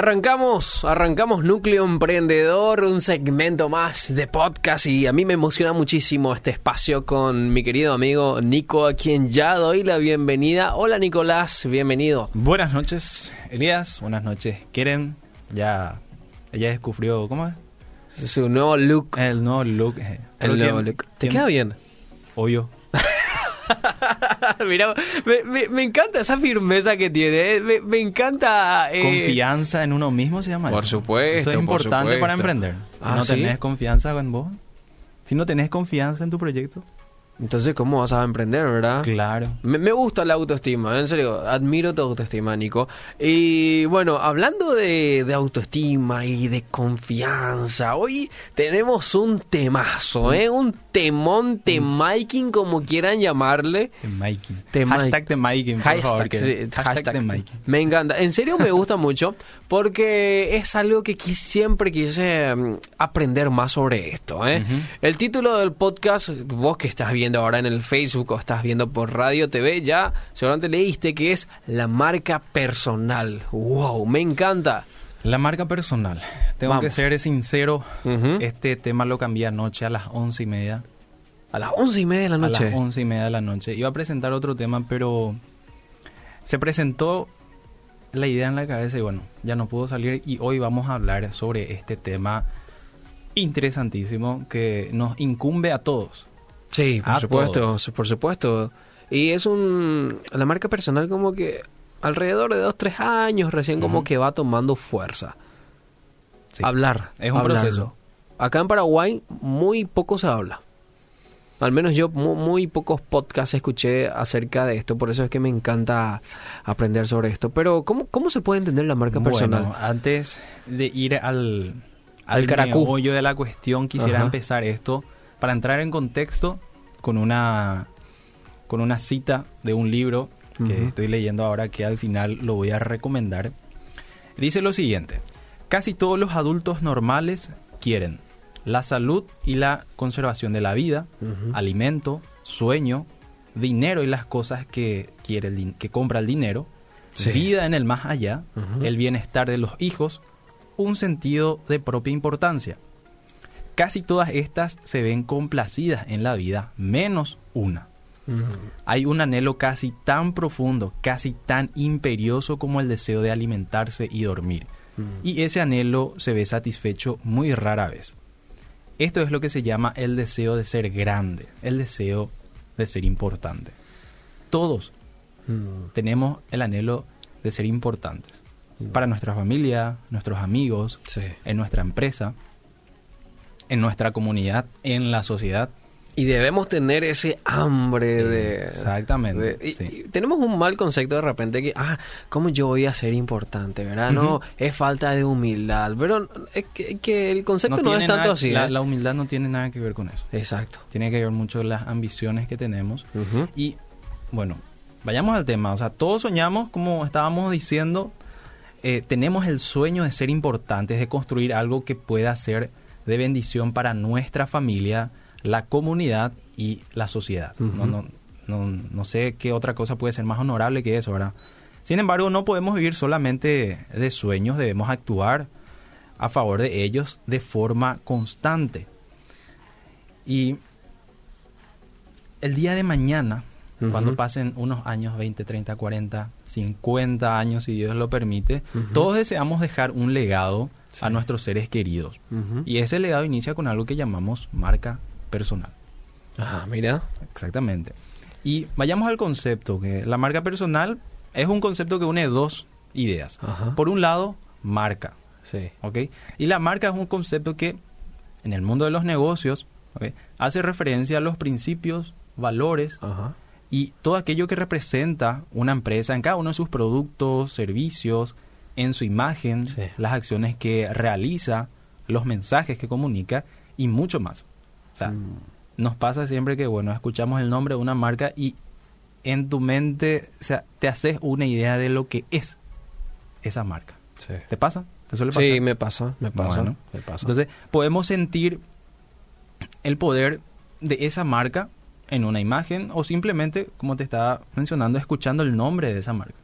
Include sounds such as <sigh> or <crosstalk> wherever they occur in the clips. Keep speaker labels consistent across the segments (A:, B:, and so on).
A: Arrancamos, arrancamos Núcleo Emprendedor, un segmento más de podcast y a mí me emociona muchísimo este espacio con mi querido amigo Nico, a quien ya doy la bienvenida. Hola Nicolás, bienvenido.
B: Buenas noches, Elías. Buenas noches, Keren. Ya, ella descubrió, ¿cómo es?
A: Su nuevo look.
B: El nuevo look. eh.
A: El nuevo look. ¿Te
B: que-
A: queda bien?
B: Obvio. <laughs>
A: Mira, me, me- me encanta esa firmeza que tiene, eh, me, me encanta... eh,
B: Confianza en uno mismo se llama
A: Por
B: eso.
A: supuesto,
B: Eso es
A: por
B: importante para emprender. Si
A: Ah,
B: no
A: ¿sí?
B: tenés confianza en vos, si no tenés confianza en tu proyecto,
A: Entonces, ¿cómo vas a emprender, verdad?
B: claro.
A: Me, me gusta la autoestima, en serio, admiro tu autoestima, Nico. Y bueno, hablando de, de autoestima y de confianza, hoy tenemos un temazo, ¿eh? Un temón, temiking, como quieran llamarle.
B: De Miking.
A: Te
B: Hashtag de Miking, por favor.
A: Hashtag,
B: que-
A: sí,
B: hashtag
A: hashtag. Me encanta. En serio me gusta mucho porque es algo que quis- siempre quise mm, aprender más sobre esto. ¿eh? El título del podcast, vos que estás viendo ahora en el Facebook o estás viendo por Radio TV, ya seguramente leíste que es la marca personal. ¡Wow! Me encanta.
B: La marca personal. Tengo
A: Vamos.
B: que ser sincero. Este tema lo cambié anoche a las once y media.
A: A las once y media de la
B: A
A: noche.
B: las once y media de la noche. Iba a presentar otro tema, pero se presentó la idea en la cabeza y bueno, ya no pudo salir. Y hoy vamos a hablar sobre este tema interesantísimo que nos incumbe a todos.
A: Sí, por
B: A
A: supuesto,
B: todos.
A: por supuesto. Y es un... La marca personal como que alrededor de dos, tres años recién como que va tomando fuerza.
B: Sí.
A: Hablar.
B: Es un
A: hablarlo.
B: proceso.
A: Acá en Paraguay muy poco se habla. Al menos yo mu- muy, pocos podcasts escuché acerca de esto, por eso es que me encanta aprender sobre esto. Pero ¿cómo, cómo se puede entender la marca personal?
B: Bueno, antes de ir al,
A: Al
B: al de la cuestión, quisiera
A: Ajá.
B: empezar esto para entrar en contexto con una, con una cita de un libro que estoy leyendo ahora que al final lo voy a recomendar. Dice lo siguiente, casi todos los adultos normales quieren la salud y la conservación de la vida, alimento, sueño, dinero y las cosas que quiere el que compra el dinero,
A: Sí.
B: vida en el más allá, el bienestar de los hijos, un sentido de propia importancia. Casi todas estas se ven complacidas en la vida, menos una. Hay un anhelo casi tan profundo, casi tan imperioso como el deseo de alimentarse y dormir. Y ese anhelo se ve satisfecho muy rara vez. Esto es lo que se llama el deseo de ser grande, el deseo de ser importante. Todos
A: Ujú.
B: tenemos el anhelo de ser importantes. Para nuestra familia, nuestros amigos,
A: Sí.
B: en nuestra empresa, en nuestra comunidad, en la sociedad.
A: Y debemos tener ese hambre de...
B: Exactamente,
A: de- y-
B: sí.
A: y tenemos un mal concepto de repente que, ah, ¿cómo yo voy a ser importante, verdad? No, es falta de humildad. Pero es que, que el concepto no, es tanto
B: nada-
A: así.
B: La,
A: ¿eh?
B: la humildad no tiene nada que ver con eso.
A: Exacto.
B: Tiene que ver mucho con las ambiciones que tenemos. Y bueno, vayamos al tema. O sea, todos soñamos, como estábamos diciendo, eh, tenemos el sueño de ser importantes, de construir algo que pueda ser de bendición para nuestra familia, la comunidad y la sociedad. No, no, no, no sé qué otra cosa puede ser más honorable que eso, ¿verdad? Sin embargo, no podemos vivir solamente de sueños, debemos actuar a favor de ellos de forma constante. Y el día de mañana, cuando pasen unos años, 20, 30, 40, 50 años, si Dios lo permite, todos deseamos dejar un legado
A: Sí.
B: a nuestros seres queridos. Y ese legado inicia con algo que llamamos marca personal.
A: Ah, mira.
B: Exactamente. Y vayamos al concepto, que la marca personal es un concepto que une dos ideas.
A: Ajá.
B: Por un lado, marca.
A: Sí.
B: ¿ok? Y la marca es un concepto que en el mundo de los negocios hace referencia a los principios, valores
A: Ajá.
B: y todo aquello que representa una empresa en cada uno de sus productos, servicios, en su imagen,
A: Sí.
B: las acciones que realiza, los mensajes que comunica y mucho más. O sea,
A: Mm.
B: nos pasa siempre que, bueno, escuchamos el nombre de una marca y en tu mente o sea, te haces una idea de lo que es esa marca.
A: Sí.
B: ¿Te pasa? ¿Te suele pasar?
A: Sí, me pasa, me pasa,
B: Bueno.
A: me pasa.
B: Entonces, podemos sentir el poder de esa marca en una imagen o simplemente, como te estaba mencionando, escuchando el nombre de esa marca.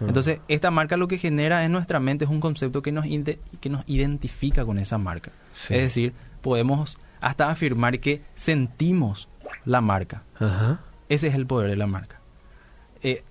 A: Ah.
B: Entonces, esta marca lo que genera en nuestra mente es un concepto que nos, que nos identifica con esa marca.
A: Sí.
B: Es decir, podemos hasta afirmar que sentimos la marca.
A: Ajá.
B: Ese es el poder de la marca. Eh,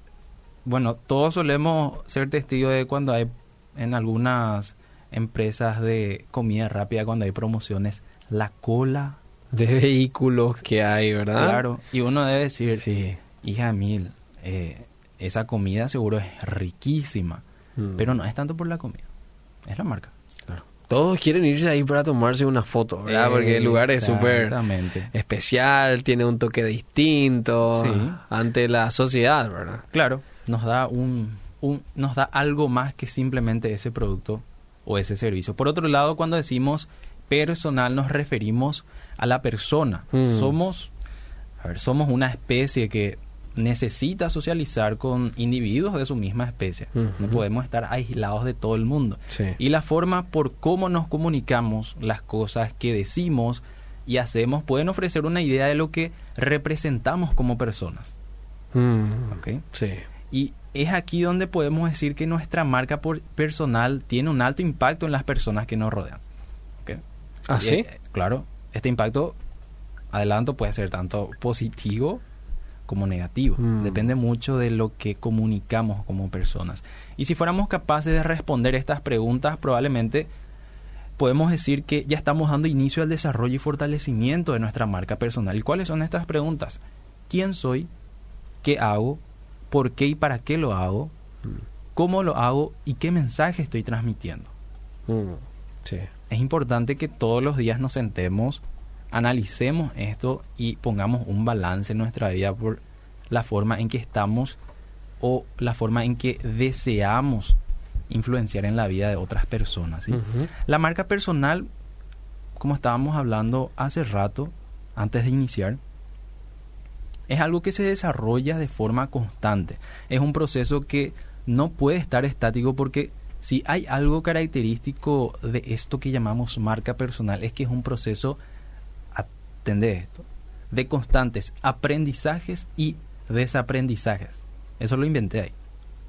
B: bueno, todos solemos ser testigos de cuando hay en algunas empresas de comida rápida, cuando hay promociones, la cola.
A: De vehículos que hay, ¿verdad?
B: Claro. Y uno debe decir,
A: Sí.
B: hija mil, eh, esa comida seguro es riquísima.
A: Mm.
B: Pero no es tanto por la comida, es la marca.
A: Todos quieren irse ahí para tomarse una foto, ¿verdad? Porque el lugar es súper especial, tiene un toque distinto
B: Sí.
A: ante la sociedad, ¿verdad?
B: Claro, nos da un, un- nos da algo más que simplemente ese producto o ese servicio. Por otro lado, cuando decimos personal nos referimos a la persona.
A: Mm.
B: Somos, a ver, somos una especie que necesita socializar con individuos de su misma especie. No podemos estar aislados de todo el mundo.
A: Sí.
B: Y la forma por cómo nos comunicamos, las cosas que decimos y hacemos pueden ofrecer una idea de lo que representamos como personas.
A: Mm.
B: ¿ok?
A: Sí.
B: Y es aquí donde podemos decir que nuestra marca por- personal tiene un alto impacto en las personas que nos rodean. ¿ok?
A: ¿Ah,
B: Y,
A: sí?
B: eh, claro, este impacto, adelanto, puede ser tanto positivo como negativo.
A: Mm.
B: Depende mucho de lo que comunicamos como personas. Y si fuéramos capaces de responder estas preguntas, probablemente podemos decir que ya estamos dando inicio al desarrollo y fortalecimiento de nuestra marca personal. ¿Y cuáles son estas preguntas? ¿Quién soy? ¿Qué hago? ¿Por qué y para qué lo hago? ¿Cómo lo hago? ¿Y qué mensaje estoy transmitiendo?
A: Mm. Sí.
B: Es importante que todos los días nos sentemos, analicemos esto y pongamos un balance en nuestra vida por la forma en que estamos o la forma en que deseamos influenciar en la vida de otras personas. La marca personal, como estábamos hablando hace rato, antes de iniciar, es algo que se desarrolla de forma constante. Es un proceso que no puede estar estático porque si hay algo característico de esto que llamamos marca personal es que es un proceso, atende esto, de constantes aprendizajes y desaprendizajes. Eso lo inventé ahí.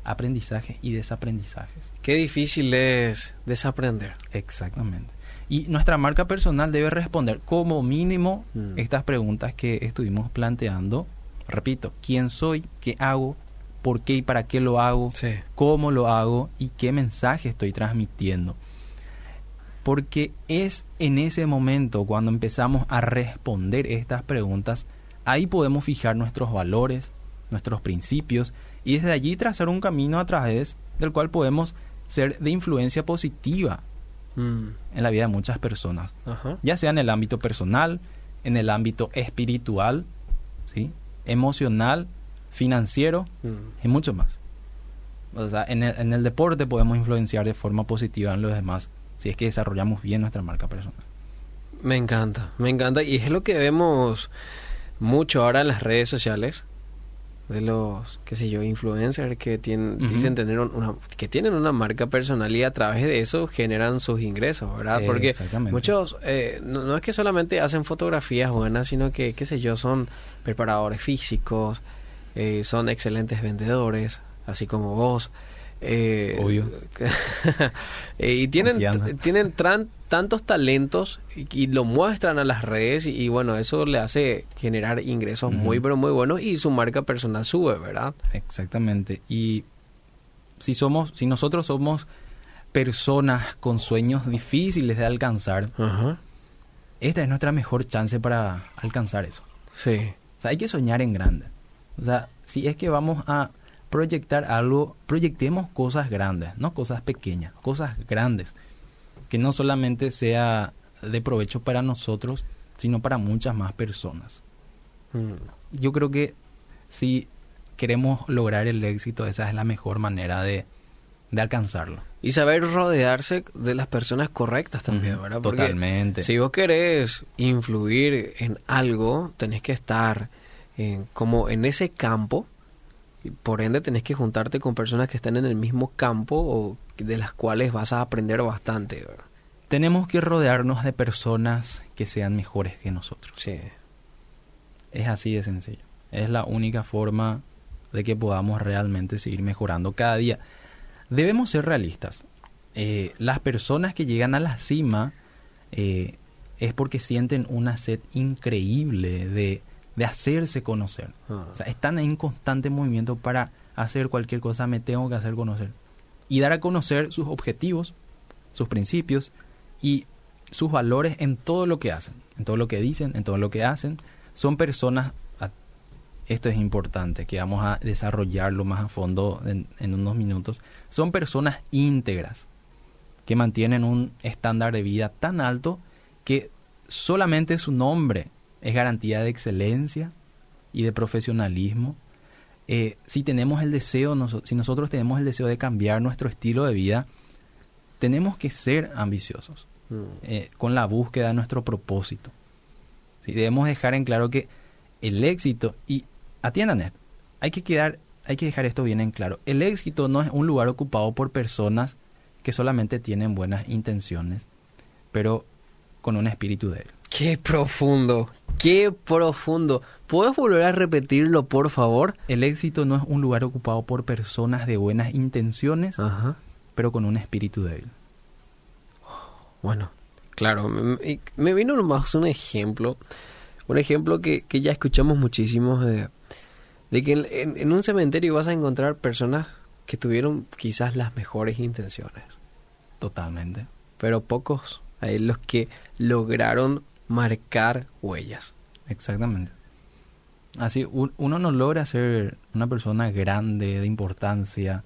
B: Aprendizajes y desaprendizajes.
A: Qué difícil es desaprender.
B: Exactamente. Y nuestra marca personal debe responder como mínimo
A: Mm.
B: estas preguntas que estuvimos planteando. Repito, ¿quién soy? ¿Qué hago? ¿Por qué y para qué lo hago?
A: Sí.
B: ¿Cómo lo hago? ¿Y qué mensaje estoy transmitiendo? Porque es en ese momento cuando empezamos a responder estas preguntas, ahí podemos fijar nuestros valores, nuestros principios y desde allí trazar un camino a través del cual podemos ser de influencia positiva
A: Mm.
B: en la vida de muchas personas,
A: Ajá.
B: ya sea en el ámbito personal, en el ámbito espiritual, ¿sí? emocional, financiero
A: Mm.
B: y mucho más. O sea, en el, en el deporte podemos influenciar de forma positiva en los demás si es que desarrollamos bien nuestra marca personal.
A: Me encanta, me encanta. Y es lo que vemos mucho ahora en las redes sociales. De los, qué sé yo, influencers que tienen, dicen tener un- una, que tienen una marca personal y a través de eso generan sus ingresos, ¿verdad?
B: Eh,
A: Porque muchos, eh, no, no es que solamente hacen fotografías buenas, sino que, qué sé yo, son preparadores físicos, eh, son excelentes vendedores, así como vos. Eh,
B: Obvio. <laughs>
A: eh, y tienen,
B: Confianza.
A: tienen tran- tantos talentos y, y lo muestran a las redes y, y bueno, eso le hace generar ingresos muy pero muy buenos y su marca personal sube, ¿verdad?
B: Exactamente. Y si somos, si nosotros somos personas con sueños difíciles de alcanzar, esta es nuestra mejor chance para alcanzar eso.
A: Sí.
B: O sea, hay que soñar en grande. O sea, si es que vamos a proyectar algo, proyectemos cosas grandes, no cosas pequeñas, cosas grandes. Que no solamente sea de provecho para nosotros, sino para muchas más personas.
A: Mm.
B: Yo creo que si queremos lograr el éxito, esa es la mejor manera de, de alcanzarlo.
A: Y saber rodearse de las personas correctas también, ¿verdad? Porque
B: Totalmente.
A: Si vos querés influir en algo, tenés que estar en- como en ese campo. Por ende, tenés que juntarte con personas que estén en el mismo campo o de las cuales vas a aprender bastante. ¿verdad?
B: Tenemos que rodearnos de personas que sean mejores que nosotros.
A: Sí.
B: Es así de sencillo. Es la única forma de que podamos realmente seguir mejorando cada día. Debemos ser realistas. Eh, las personas que llegan a la cima eh, es porque sienten una sed increíble de, de hacerse conocer.
A: Ah.
B: O sea, están en constante movimiento para hacer cualquier cosa, me tengo que hacer conocer. Y dar a conocer sus objetivos, sus principios y sus valores en todo lo que hacen, en todo lo que dicen, en todo lo que hacen. Son personas, esto es importante, que vamos a desarrollarlo más a fondo en, en unos minutos, son personas íntegras, que mantienen un estándar de vida tan alto que solamente su nombre es garantía de excelencia y de profesionalismo. Eh, si tenemos el deseo, si nosotros tenemos el deseo de cambiar nuestro estilo de vida, tenemos que ser ambiciosos
A: Mm.
B: eh, con la búsqueda de nuestro propósito. Sí, debemos dejar en claro que el éxito, y atiendan esto, hay que, quedar, hay que dejar esto bien en claro, el éxito no es un lugar ocupado por personas que solamente tienen buenas intenciones, pero con un espíritu débil.
A: Qué profundo, qué profundo. ¿Puedes volver a repetirlo, por favor?
B: El éxito no es un lugar ocupado por personas de buenas intenciones,
A: Ajá.
B: pero con un espíritu débil.
A: Bueno, claro, me, vino nomás un ejemplo, un ejemplo que, que ya escuchamos muchísimo de, de que en, en- en un cementerio vas a encontrar personas que tuvieron quizás las mejores intenciones,
B: Totalmente.
A: pero pocos hay los que lograron marcar huellas.
B: Exactamente. Así, un- uno no logra ser una persona grande, de importancia,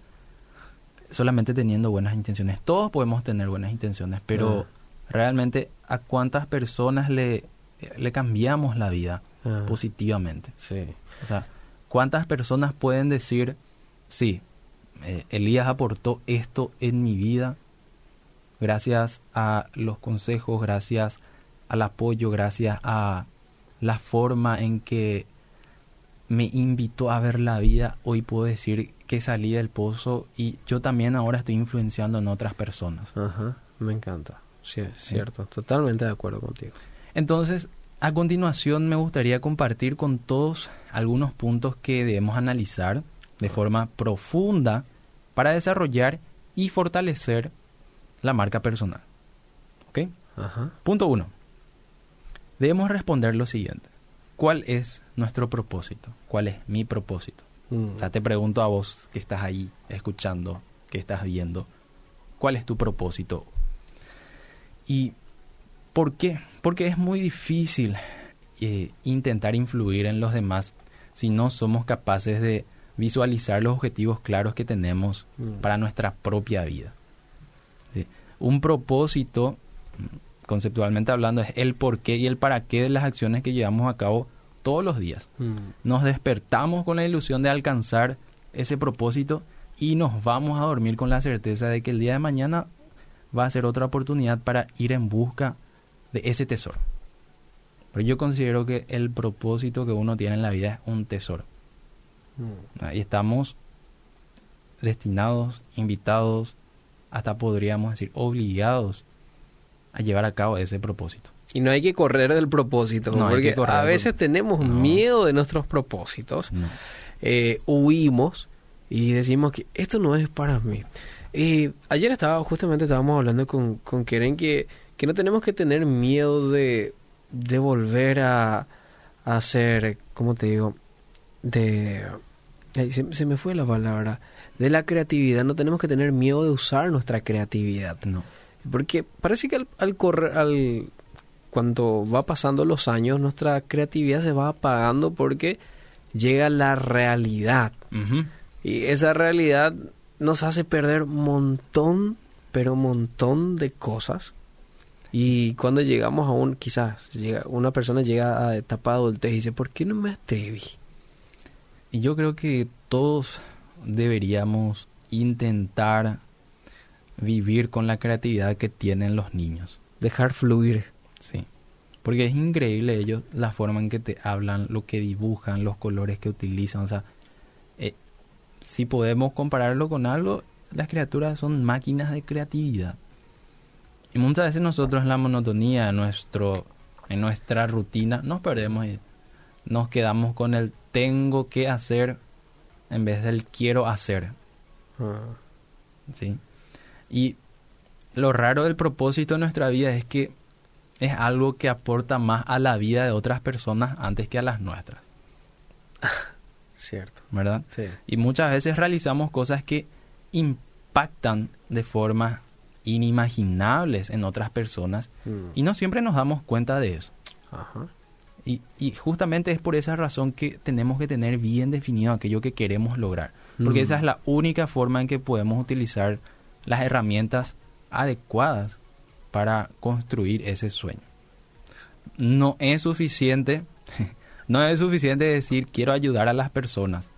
B: solamente teniendo buenas intenciones. Todos podemos tener buenas intenciones, pero realmente a cuántas personas le, le cambiamos la vida
A: Ah,
B: positivamente.
A: sí.
B: O sea, ¿cuántas personas pueden decir, sí, eh, Elías aportó esto en mi vida gracias a los consejos, gracias al apoyo, gracias a la forma en que me invitó a ver la vida, hoy puedo decir que salí del pozo y yo también ahora estoy influenciando en otras personas.
A: Ajá, me encanta. Sí, es cierto, totalmente de acuerdo contigo.
B: Entonces, a continuación me gustaría compartir con todos algunos puntos que debemos analizar de forma profunda para desarrollar y fortalecer la marca personal. ¿Ok?
A: Ajá.
B: Punto 1. Debemos responder lo siguiente. ¿Cuál es nuestro propósito? ¿Cuál es mi propósito?
A: Mm.
B: O sea, te pregunto a vos que estás ahí escuchando, que estás viendo, ¿cuál es tu propósito? ¿Y por qué? Porque es muy difícil eh, intentar influir en los demás si no somos capaces de visualizar los objetivos claros que tenemos
A: Mm.
B: para nuestra propia vida. ¿sí? Un propósito, conceptualmente hablando, es el porqué y el para qué de las acciones que llevamos a cabo todos los días
A: Mm.
B: nos despertamos con la ilusión de alcanzar ese propósito y nos vamos a dormir con la certeza de que el día de mañana va a ser otra oportunidad para ir en busca de ese tesoro. Pero yo considero que el propósito que uno tiene en la vida es un tesoro.
A: Mm.
B: Ahí estamos destinados, invitados, hasta podríamos decir obligados a llevar a cabo ese propósito.
A: Y no hay que correr del propósito,
B: No hay
A: porque
B: que correr
A: a
B: del-
A: veces tenemos
B: No.
A: miedo de nuestros propósitos,
B: No.
A: eh, huimos y decimos que esto no es para mí. Eh, ayer estaba, justamente estábamos hablando con, con Keren que, que no tenemos que tener miedo de, de volver a, a hacer, ¿cómo te digo? De... ay, se, se me fue la palabra. De la creatividad, no tenemos que tener miedo de usar nuestra creatividad.
B: No.
A: Porque parece que al, al correr, al, cuando va pasando los años, nuestra creatividad se va apagando porque llega la realidad. Y esa realidad nos hace perder montón, pero montón de cosas. Y cuando llegamos a un, quizás, llega, una persona llega a etapa de adultez y dice, ¿por qué no me atreví?
B: Y yo creo que todos deberíamos intentar vivir con la creatividad que tienen los niños.
A: Dejar fluir.
B: Sí. Porque es increíble ellos la forma en que te hablan, lo que dibujan, los colores que utilizan. O sea, eh, si podemos compararlo con algo, las criaturas son máquinas de creatividad. Y muchas veces nosotros en la monotonía, en, nuestro, en nuestra rutina, nos perdemos y nos quedamos con el tengo que hacer en vez del quiero hacer.
A: Ah,
B: ¿sí? Y lo raro del propósito de nuestra vida es que es algo que aporta más a la vida de otras personas antes que a las nuestras, <laughs>
A: cierto.
B: ¿verdad?
A: Sí.
B: Y muchas veces realizamos cosas que impactan de formas inimaginables en otras personas
A: Mm.
B: y no siempre nos damos cuenta de eso.
A: Ajá.
B: Y, y justamente es por esa razón que tenemos que tener bien definido aquello que queremos lograr. Porque
A: Mm.
B: esa es la única forma en que podemos utilizar las herramientas adecuadas para construir ese sueño. No es suficiente, <laughs> no es suficiente decir quiero ayudar a las personas.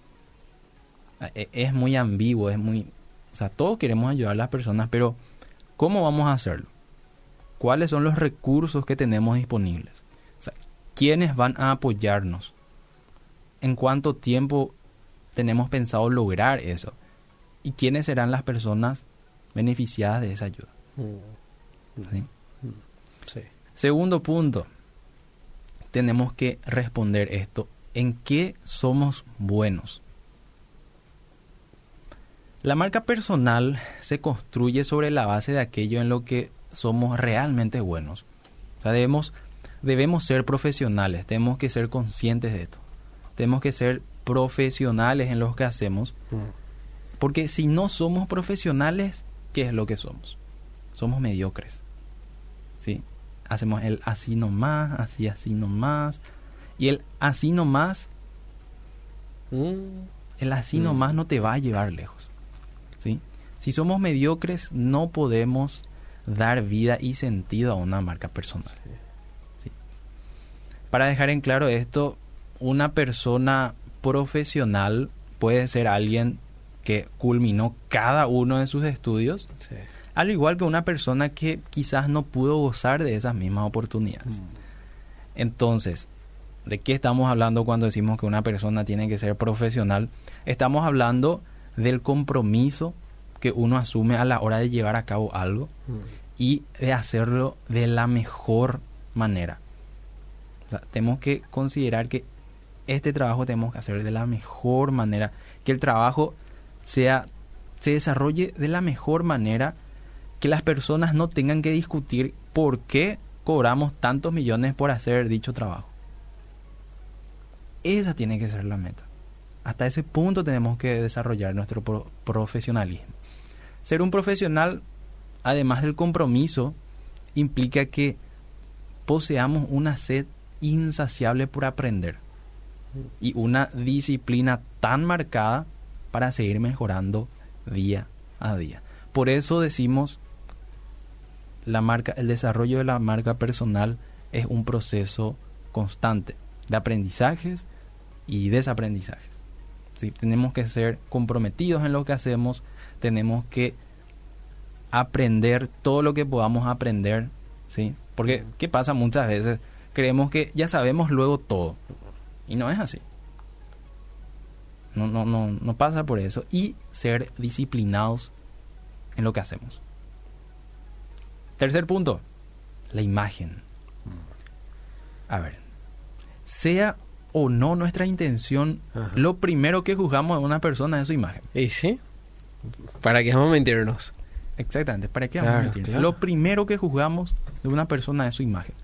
B: E- Es muy ambiguo, es muy... O sea, todos queremos ayudar a las personas, pero ¿cómo vamos a hacerlo? ¿Cuáles son los recursos que tenemos disponibles? ¿quiénes van a apoyarnos? ¿En cuánto tiempo tenemos pensado lograr eso? ¿Y quiénes serán las personas beneficiadas de esa ayuda?
A: Mm.
B: ¿Sí?
A: Sí.
B: Segundo punto, tenemos que responder esto. ¿En qué somos buenos? La marca personal se construye sobre la base de aquello en lo que somos realmente buenos. O sea, debemos, debemos ser profesionales, tenemos que ser conscientes de esto. Tenemos que ser profesionales en lo que hacemos,
A: Mm.
B: porque si no somos profesionales, ¿qué es lo que somos? Somos mediocres. ¿Sí? Hacemos el así nomás, así, así nomás. Y el así nomás,
A: Mm.
B: el así
A: Mm.
B: nomás no te va a llevar lejos. ¿Sí? Si somos mediocres, no podemos dar vida y sentido a una marca personal. ¿Sí? Para dejar en claro esto, una persona profesional puede ser alguien que culminó cada uno de sus estudios,
A: Sí.
B: al igual que una persona que quizás no pudo gozar de esas mismas oportunidades.
A: Mm.
B: Entonces, ¿de qué estamos hablando cuando decimos que una persona tiene que ser profesional? Estamos hablando del compromiso que uno asume a la hora de llevar a cabo algo
A: Mm.
B: y de hacerlo de la mejor manera. O sea, tenemos que considerar que este trabajo tenemos que hacer de la mejor manera, que el trabajo sea se desarrolle de la mejor manera, que las personas no tengan que discutir por qué cobramos tantos millones por hacer dicho trabajo. Esa tiene que ser la meta. Hasta ese punto tenemos que desarrollar nuestro pro- profesionalismo. Ser un profesional, además del compromiso, implica que poseamos una sed insaciable por aprender y una disciplina tan marcada para seguir mejorando día a día. Por eso decimos la marca, el desarrollo de la marca personal es un proceso constante de aprendizajes y desaprendizajes. ¿sí? Tenemos que ser comprometidos en lo que hacemos, tenemos que aprender todo lo que podamos aprender, ¿sí? Porque, ¿qué pasa muchas veces? Creemos que ya sabemos luego todo. Y no es así. No, no, no, no pasa por eso. Y ser disciplinados en lo que hacemos. Tercer punto, la imagen. A ver, sea o no nuestra intención,
A: Ajá.
B: lo primero que juzgamos de una persona es su imagen.
A: ¿Y sí? ¿Para qué vamos a mentirnos?
B: Exactamente, ¿para qué
A: Claro,
B: vamos a mentir?
A: claro.
B: Lo primero que juzgamos de una persona es su imagen.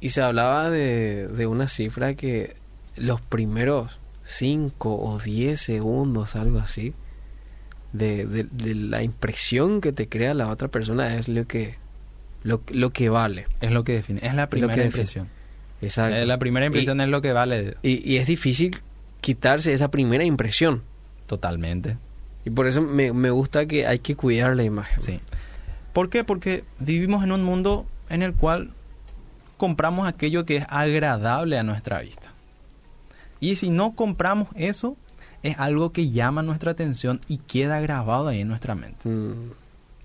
A: Y se hablaba de, de una cifra que los primeros 5 o 10 segundos, algo así, de, de- de la impresión que te crea la otra persona es lo que, lo, lo que vale.
B: Es lo que define, es la primera impresión.
A: Exacto.
B: Eh, La primera impresión es lo que vale
A: Y, y es difícil quitarse esa primera impresión.
B: totalmente.
A: Y por eso me, me gusta que hay que cuidar la imagen.
B: Sí. ¿Por qué? Porque vivimos en un mundo en el cual compramos aquello que es agradable a nuestra vista. Y si no compramos eso, es algo que llama nuestra atención y queda grabado ahí en nuestra mente.
A: Mm,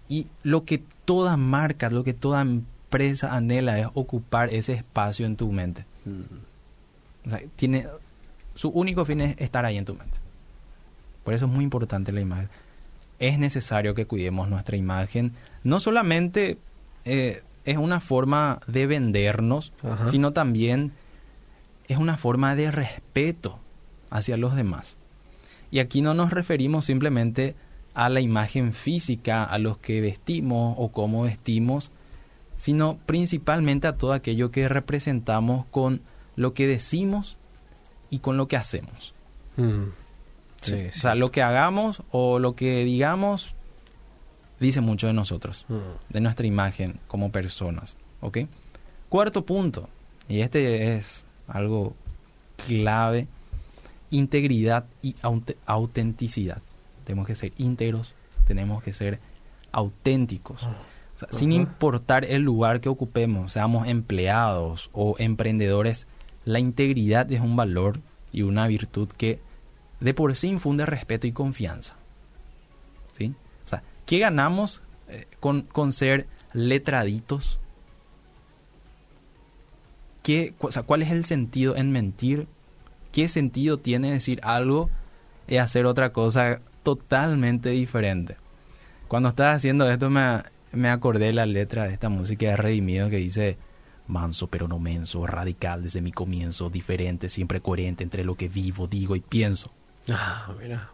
B: Y lo que toda marca, lo que toda empresa anhela es ocupar ese espacio en tu mente.
A: mm.
B: O sea, tiene, su único fin es estar ahí en tu mente. Por eso es muy importante la imagen. Es necesario que cuidemos nuestra imagen. No solamente eh, es una forma de vendernos,
A: Ajá.
B: sino también es una forma de respeto hacia los demás. Y aquí no nos referimos simplemente a la imagen física, a los que vestimos o cómo vestimos, sino principalmente a todo aquello que representamos con lo que decimos y con lo que hacemos.
A: Mm.
B: ¿sí?
A: Sí,
B: O sea, lo que hagamos o lo que digamos dice mucho de nosotros,
A: Mm.
B: de nuestra imagen como personas. ¿Ok? Cuarto punto, y este es algo clave, integridad y aut- autenticidad. Tenemos que ser íntegros, tenemos que ser auténticos. O sea, Sin importar el lugar que ocupemos, seamos empleados o emprendedores, la integridad es un valor y una virtud que de por sí infunde respeto y confianza. ¿Sí? O sea, ¿qué ganamos eh, con, con ser letraditos? ¿Qué, o sea, ¿Cuál es el sentido en mentir? ¿Qué sentido tiene decir algo y hacer otra cosa totalmente diferente? Cuando estaba haciendo esto me, me acordé de la letra de esta música de Redimido que dice manso pero no menso, radical desde mi comienzo, diferente, siempre coherente entre lo que vivo, digo y pienso.
A: Ah, mira.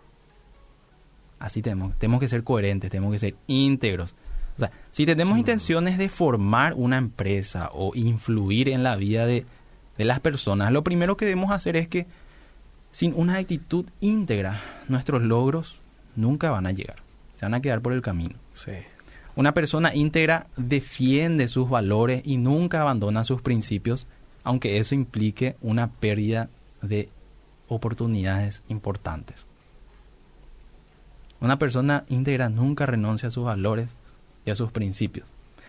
B: Así tenemos, tenemos que ser coherentes, tenemos que ser íntegros. O sea, si tenemos intenciones de formar una empresa o influir en la vida de, de las personas, lo primero que debemos hacer es que sin una actitud íntegra, nuestros logros nunca van a llegar. Se van a quedar por el camino.
A: Sí.
B: Una persona íntegra defiende sus valores y nunca abandona sus principios, aunque eso implique una pérdida de oportunidades importantes. Una persona íntegra nunca renuncia a sus valores a sus principios.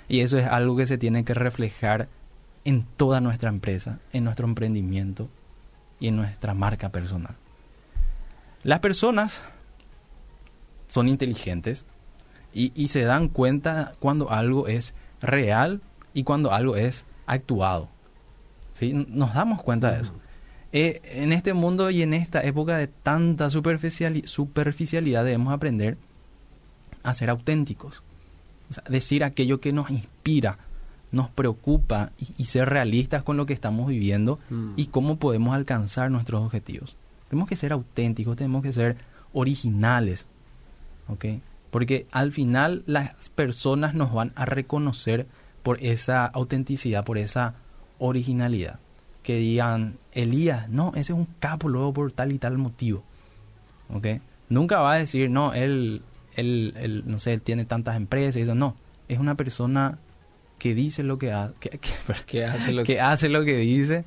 B: Y eso es algo que se tiene que reflejar en toda nuestra empresa, en nuestro emprendimiento y en nuestra marca personal. Las personas son inteligentes y, se dan cuenta cuando algo es real y cuando algo es actuado. ¿Sí? Nos damos cuenta de eso. Eh, en este mundo y en esta época de tanta superficiali- superficialidad debemos aprender a ser auténticos. O sea, decir aquello que nos inspira, nos preocupa y, y ser realistas con lo que estamos viviendo
A: Mm.
B: y cómo podemos alcanzar nuestros objetivos. Tenemos que ser auténticos, tenemos que ser originales. ¿ok? Porque al final las personas nos van a reconocer por esa autenticidad, por esa originalidad. Que digan, Elías, no, ese es un capo luego por tal y tal motivo. ¿ok? Nunca va a decir, no, él, él, él, no sé, él tiene tantas empresas y eso. No, es una persona que dice lo que hace, que, <laughs> que-
A: Que hace lo
B: que hace lo que dice,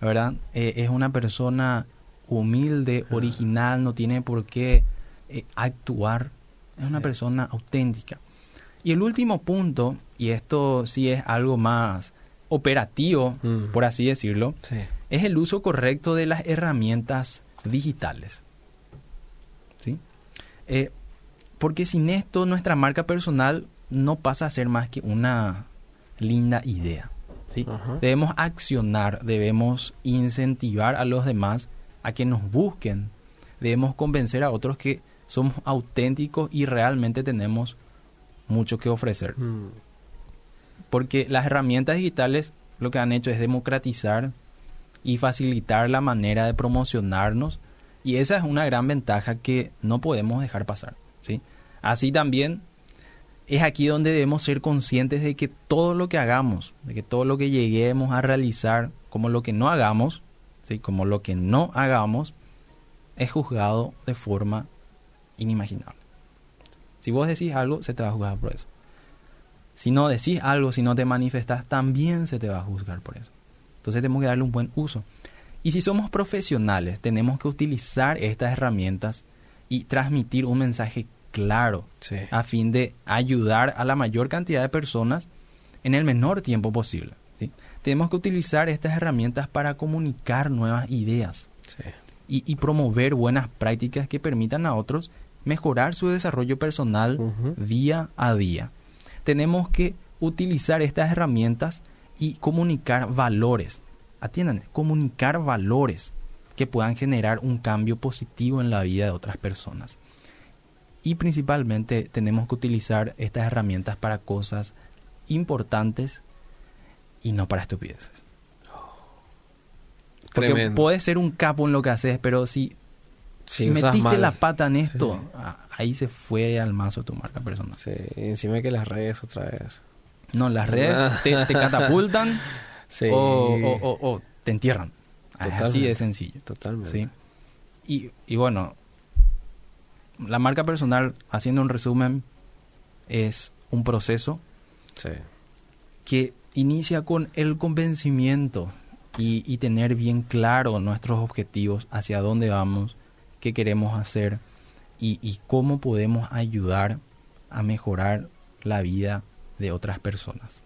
B: ¿verdad? Eh, es una persona humilde, original, no tiene por qué eh, actuar. Es una
A: Sí.
B: persona auténtica. Y el último punto, y esto sí es algo más operativo,
A: Mm.
B: por así decirlo,
A: Sí.
B: es el uso correcto de las herramientas digitales. ¿Sí? Eh, porque sin esto nuestra marca personal no pasa a ser más que una linda idea. ¿sí?
A: Ajá.
B: Debemos accionar, debemos incentivar a los demás a que nos busquen, debemos convencer a otros que somos auténticos y realmente tenemos mucho que ofrecer.
A: Mm.
B: Porque las herramientas digitales lo que han hecho es democratizar y facilitar la manera de promocionarnos y esa es una gran ventaja que no podemos dejar pasar, ¿sí? Así también es aquí donde debemos ser conscientes de que todo lo que hagamos, de que todo lo que lleguemos a realizar, como lo que no hagamos, ¿sí? como lo que no hagamos, es juzgado de forma inimaginable. Si vos decís algo, se te va a juzgar por eso. Si no decís algo, si no te manifestás, también se te va a juzgar por eso. Entonces tenemos que darle un buen uso. Y si somos profesionales, tenemos que utilizar estas herramientas y transmitir un mensaje claro
A: Sí.
B: a fin de ayudar a la mayor cantidad de personas en el menor tiempo posible. ¿sí? Tenemos que utilizar estas herramientas para comunicar nuevas ideas
A: Sí.
B: y, y promover buenas prácticas que permitan a otros mejorar su desarrollo personal día a día. Tenemos que utilizar estas herramientas y comunicar valores. Atiendan, comunicar valores que puedan generar un cambio positivo en la vida de otras personas. Y principalmente tenemos que utilizar estas herramientas para cosas importantes y no para estupideces. Porque
A: Tremendo.
B: puedes ser un capo en lo que haces, pero si metiste
A: mal.
B: la pata en esto, ah, ahí se fue al mazo tu marca personal.
A: Sí, y encima que las redes otra vez.
B: No, las redes
A: Ah.
B: te, te catapultan <laughs>
A: Sí.
B: o, o- o- o te entierran. Ah, así de sencillo.
A: Totalmente.
B: ¿sí? Y, y bueno, la marca personal, haciendo un resumen, es un proceso
A: Sí.
B: que inicia con el convencimiento y, y tener bien claro nuestros objetivos, hacia dónde vamos, qué queremos hacer y, y cómo podemos ayudar a mejorar la vida de otras personas.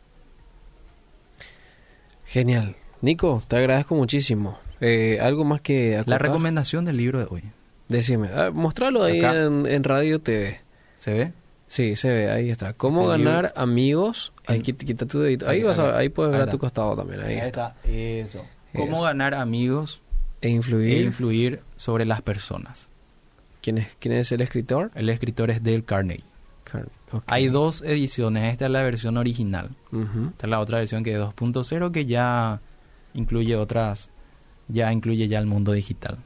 A: Genial. Nico, te agradezco muchísimo. Eh, ¿Algo más que
B: La
A: acotar?
B: recomendación del libro de hoy,
A: Decime. Ah, mostralo ahí en, en Radio TV.
B: ¿se ve?
A: Sí, se ve, ahí está. ¿Cómo
B: Este
A: ganar
B: libro-
A: amigos? Ahí quita, tu dedito. Ahí,
B: Ahí,
A: vas a- ahí puedes ver a tu costado también. Ahí, está.
B: eso. ¿Cómo
A: Eso.
B: ganar amigos
A: E
B: e
A: influir.
B: influir sobre las personas?
A: ¿Quién, es, ¿Quién es el escritor?
B: El escritor es Dale Carnegie. Hay dos ediciones, esta es la versión original.
A: Ujú.
B: Esta es la otra versión que es 2.0 que ya incluye otras, ya incluye ya el mundo digital.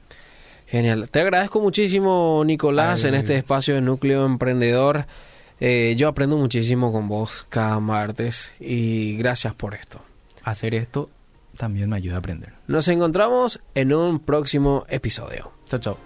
A: Genial. Te agradezco muchísimo, Nicolás,
B: Ay.
A: en este espacio de Núcleo Emprendedor. Eh, yo aprendo muchísimo con vos cada martes y gracias por esto.
B: Hacer esto también me ayuda a aprender.
A: Nos encontramos en un próximo episodio.
B: Chao, chao.